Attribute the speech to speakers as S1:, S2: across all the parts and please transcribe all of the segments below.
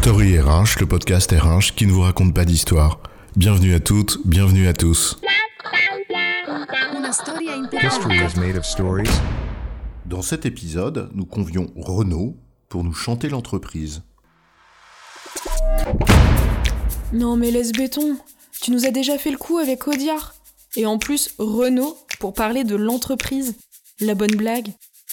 S1: Story RH, le podcast RH qui ne vous raconte pas d'histoire. Bienvenue à toutes, bienvenue à tous.
S2: History is made of stories.
S1: Dans cet épisode, nous convions Renaud pour nous chanter l'entreprise.
S3: Non mais laisse béton, tu nous as déjà fait le coup avec Audiard. Et en plus, Renaud pour parler de l'entreprise. La bonne blague.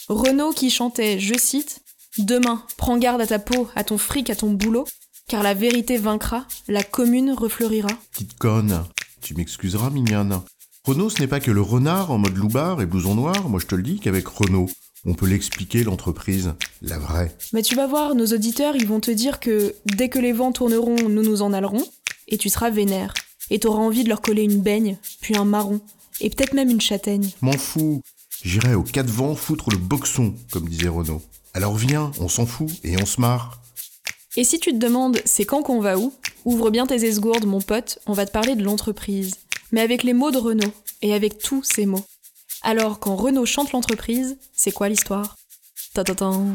S3: Renaud qui chantait, je cite, Demain, prends garde à ta peau, à ton fric, à ton boulot, car la vérité vaincra, la commune refleurira.
S1: Petite conne, tu m'excuseras mignonne. Renaud, ce n'est pas que le renard en mode loupard et blouson noir, moi je te le dis qu'avec Renaud, on peut l'expliquer l'entreprise, la vraie.
S3: Mais tu vas voir, nos auditeurs, ils vont te dire que dès que les vents tourneront, nous nous en allerons, et tu seras vénère. Et t'auras envie de leur coller une baigne, puis un marron, et peut-être même une châtaigne.
S1: M'en fous, j'irai aux quatre vents foutre le boxon, comme disait Renaud. Alors viens, on s'en fout et on se marre.
S3: Et si tu te demandes c'est quand qu'on va où, ouvre bien tes esgourdes, mon pote, on va te parler de l'entreprise. Mais avec les mots de Renaud, et avec tous ces mots. Alors, quand Renaud chante l'entreprise, c'est quoi l'histoire? Ta-ta-tan.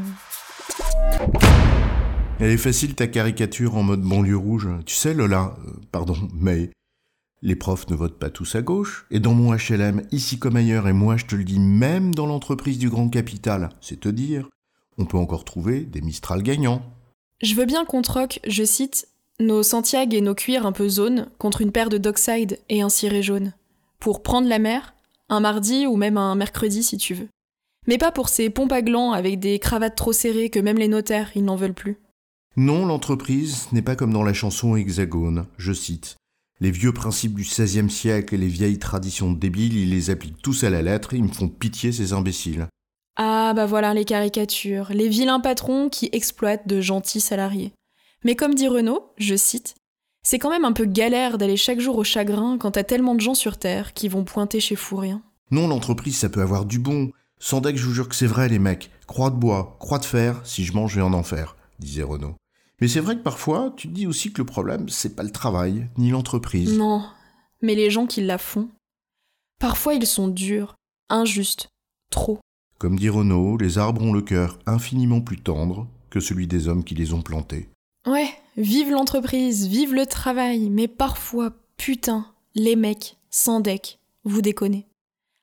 S1: Elle est facile ta caricature en mode banlieue rouge. Tu sais, Lola, euh, pardon, mais les profs ne votent pas tous à gauche. Et dans mon HLM, ici comme ailleurs, et moi je te le dis, même dans l'entreprise du grand capital, c'est te dire, on peut encore trouver des Mistral gagnants.
S3: Je veux bien qu'on troque, je cite, nos Santiago et nos cuirs un peu zone contre une paire de Dockside et un ciré jaune. Pour prendre la mer, un mardi ou même un mercredi si tu veux. Mais pas pour ces pompes à glands avec des cravates trop serrées que même les notaires, ils n'en veulent plus.
S1: Non, l'entreprise n'est pas comme dans la chanson Hexagone, je cite. Les vieux principes du XVIe siècle et les vieilles traditions débiles, ils les appliquent tous à la lettre, ils me font pitié ces imbéciles.
S3: Ah bah voilà les caricatures, les vilains patrons qui exploitent de gentils salariés. Mais comme dit Renaud, je cite, c'est quand même un peu galère d'aller chaque jour au chagrin quand t'as tellement de gens sur Terre qui vont pointer chez Fourien.
S1: Non, l'entreprise, ça peut avoir du bon. Sans deck, je vous jure que c'est vrai, les mecs. Croix de bois, croix de fer, si je mange, je vais en enfer, disait Renaud. Mais c'est vrai que parfois, tu te dis aussi que le problème, c'est pas le travail, ni l'entreprise.
S3: Non, mais les gens qui la font. Parfois, ils sont durs, injustes, trop.
S1: Comme dit Renaud, les arbres ont le cœur infiniment plus tendre que celui des hommes qui les ont plantés.
S3: Ouais, vive l'entreprise, vive le travail, mais parfois, putain, les mecs, sans deck, vous déconnez.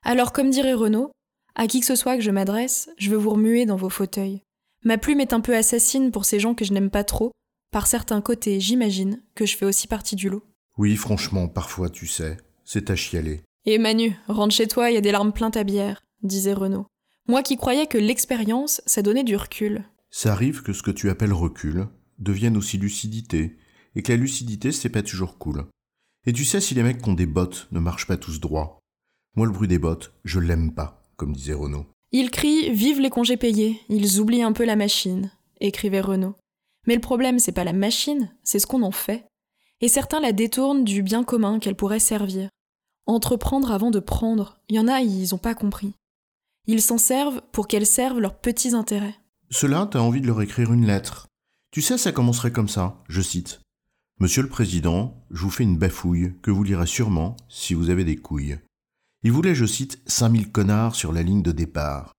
S3: Alors, comme dirait Renaud, à qui que ce soit que je m'adresse, je veux vous remuer dans vos fauteuils. Ma plume est un peu assassine pour ces gens que je n'aime pas trop. Par certains côtés, j'imagine que je fais aussi partie du lot.
S1: Oui, franchement, parfois, tu sais, c'est à chialer.
S3: Et Manu, rentre chez toi, il y a des larmes pleines à bière, disait Renaud. Moi qui croyais que l'expérience, ça donnait du recul.
S1: Ça arrive que ce que tu appelles recul devienne aussi lucidité, et que la lucidité, c'est pas toujours cool. Et tu sais si les mecs qui ont des bottes ne marchent pas tous droits. Moi, le bruit des bottes, je l'aime pas, comme disait Renaud.
S3: Ils crient Vive les congés payés, ils oublient un peu la machine, écrivait Renaud. Mais le problème, c'est pas la machine, c'est ce qu'on en fait. Et certains la détournent du bien commun qu'elle pourrait servir. Entreprendre avant de prendre, il y en a, ils ont pas compris. Ils s'en servent pour qu'elle serve leurs petits intérêts.
S1: Cela, t'as envie de leur écrire une lettre. Tu sais, ça commencerait comme ça, je cite. Monsieur le Président, je vous fais une bafouille que vous lirez sûrement si vous avez des couilles. Il voulait, je cite, 5000 connards sur la ligne de départ.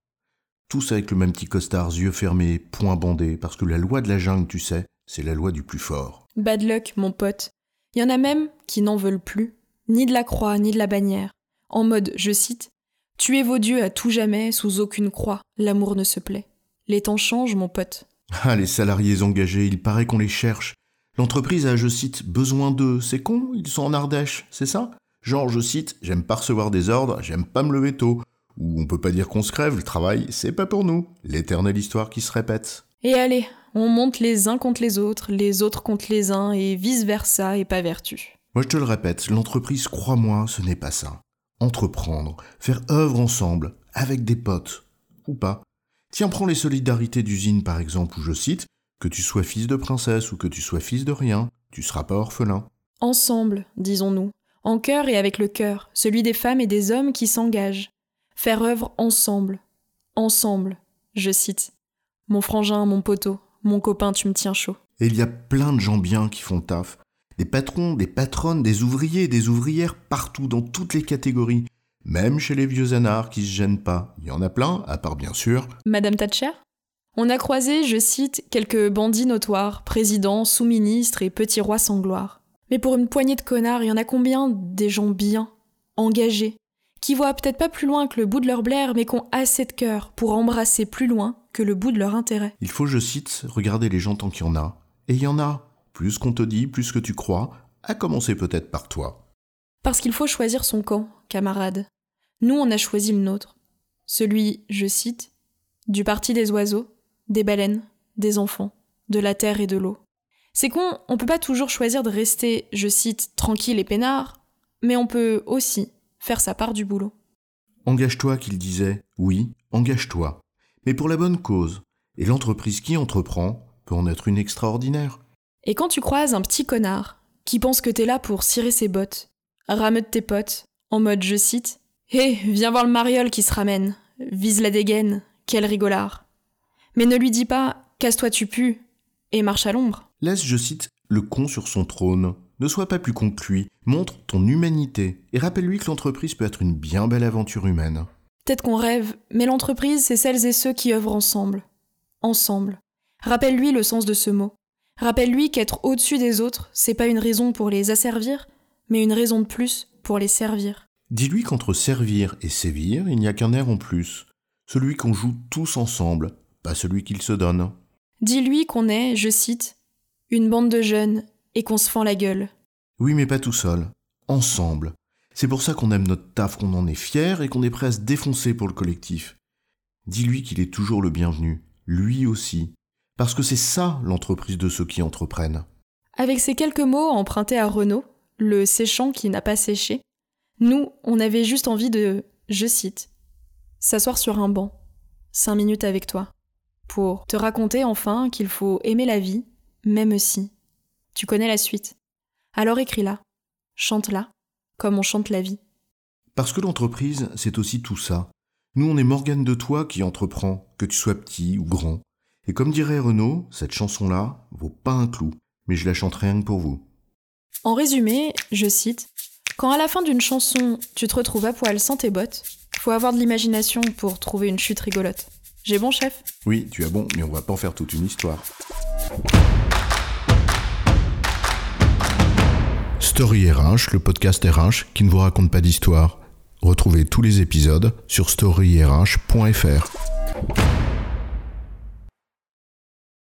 S1: Tous avec le même petit costard, yeux fermés, poings bandés, parce que la loi de la jungle, tu sais, c'est la loi du plus fort.
S3: Bad luck, mon pote. Il y en a même qui n'en veulent plus, ni de la croix, ni de la bannière. En mode, je cite, Tuez vos dieux à tout jamais, sous aucune croix, l'amour ne se plaît. Les temps changent, mon pote.
S1: Ah, les salariés engagés, il paraît qu'on les cherche. L'entreprise a, je cite, besoin d'eux. C'est con, ils sont en Ardèche, c'est ça? Genre, je cite, j'aime pas recevoir des ordres, j'aime pas me lever tôt. Ou on peut pas dire qu'on se crève, le travail, c'est pas pour nous. L'éternelle histoire qui se répète.
S3: Et allez, on monte les uns contre les autres, les autres contre les uns, et vice-versa, et pas vertu.
S1: Moi je te le répète, l'entreprise, crois-moi, ce n'est pas ça entreprendre, faire œuvre ensemble, avec des potes, ou pas. Tiens, prends les solidarités d'usine par exemple, où je cite, que tu sois fils de princesse ou que tu sois fils de rien, tu seras pas orphelin.
S3: Ensemble, disons-nous, en cœur et avec le cœur, celui des femmes et des hommes qui s'engagent. Faire œuvre ensemble, ensemble, je cite. Mon frangin, mon poteau, mon copain, tu me tiens chaud.
S1: Et il y a plein de gens bien qui font le taf, des patrons, des patronnes, des ouvriers, des ouvrières partout, dans toutes les catégories. Même chez les vieux anards qui se gênent pas. Il y en a plein, à part bien sûr.
S3: Madame Thatcher? On a croisé, je cite, quelques bandits notoires, présidents, sous-ministres et petits rois sans gloire. Mais pour une poignée de connards, il y en a combien des gens bien, engagés, qui voient peut-être pas plus loin que le bout de leur blaire, mais qui ont assez de cœur pour embrasser plus loin que le bout de leur intérêt?
S1: Il faut, je cite, regarder les gens tant qu'il y en a. Et il y en a. Plus qu'on te dit, plus que tu crois, à commencer peut-être par toi.
S3: Parce qu'il faut choisir son camp, camarade. Nous, on a choisi le nôtre. Celui, je cite, du parti des oiseaux, des baleines, des enfants, de la terre et de l'eau. C'est con, on peut pas toujours choisir de rester, je cite, tranquille et peinard, mais on peut aussi faire sa part du boulot.
S1: Engage-toi, qu'il disait. Oui, engage-toi. Mais pour la bonne cause. Et l'entreprise qui entreprend peut en être une extraordinaire.
S3: Et quand tu croises un petit connard qui pense que t'es là pour cirer ses bottes, rameute tes potes, en mode, je cite, Hé, viens voir le mariole qui se ramène, vise la dégaine, quel rigolard. Mais ne lui dis pas, casse-toi tu pues, et marche à l'ombre.
S1: Laisse, je cite, le con sur son trône. Ne sois pas plus con que lui. Montre ton humanité. Et rappelle-lui que l'entreprise peut être une bien belle aventure humaine.
S3: Peut-être qu'on rêve, mais l'entreprise, c'est celles et ceux qui œuvrent ensemble. Ensemble. Rappelle-lui le sens de ce mot. Rappelle-lui qu'être au-dessus des autres, c'est pas une raison pour les asservir, mais une raison de plus pour les servir.
S1: Dis-lui qu'entre servir et sévir, il n'y a qu'un air en plus. Celui qu'on joue tous ensemble, pas celui qu'il se donne.
S3: Dis-lui qu'on est, je cite, une bande de jeunes et qu'on se fend la gueule.
S1: Oui, mais pas tout seul. Ensemble. C'est pour ça qu'on aime notre taf, qu'on en est fier et qu'on est prêt à se défoncer pour le collectif. Dis-lui qu'il est toujours le bienvenu, lui aussi. Parce que c'est ça l'entreprise de ceux qui entreprennent.
S3: Avec ces quelques mots empruntés à Renaud, le séchant qui n'a pas séché, nous, on avait juste envie de, je cite, s'asseoir sur un banc, cinq minutes avec toi, pour te raconter enfin qu'il faut aimer la vie, même si. Tu connais la suite. Alors écris-la, chante-la, comme on chante la vie.
S1: Parce que l'entreprise, c'est aussi tout ça. Nous, on est Morgane de toi qui entreprend, que tu sois petit ou grand. Et comme dirait Renaud, cette chanson-là vaut pas un clou, mais je la chante rien que pour vous.
S3: En résumé, je cite Quand à la fin d'une chanson, tu te retrouves à poil sans tes bottes, faut avoir de l'imagination pour trouver une chute rigolote. J'ai bon, chef?
S1: Oui, tu as bon, mais on va pas en faire toute une histoire. Story RH, le podcast RH qui ne vous raconte pas d'histoire. Retrouvez tous les épisodes sur storyrh.fr.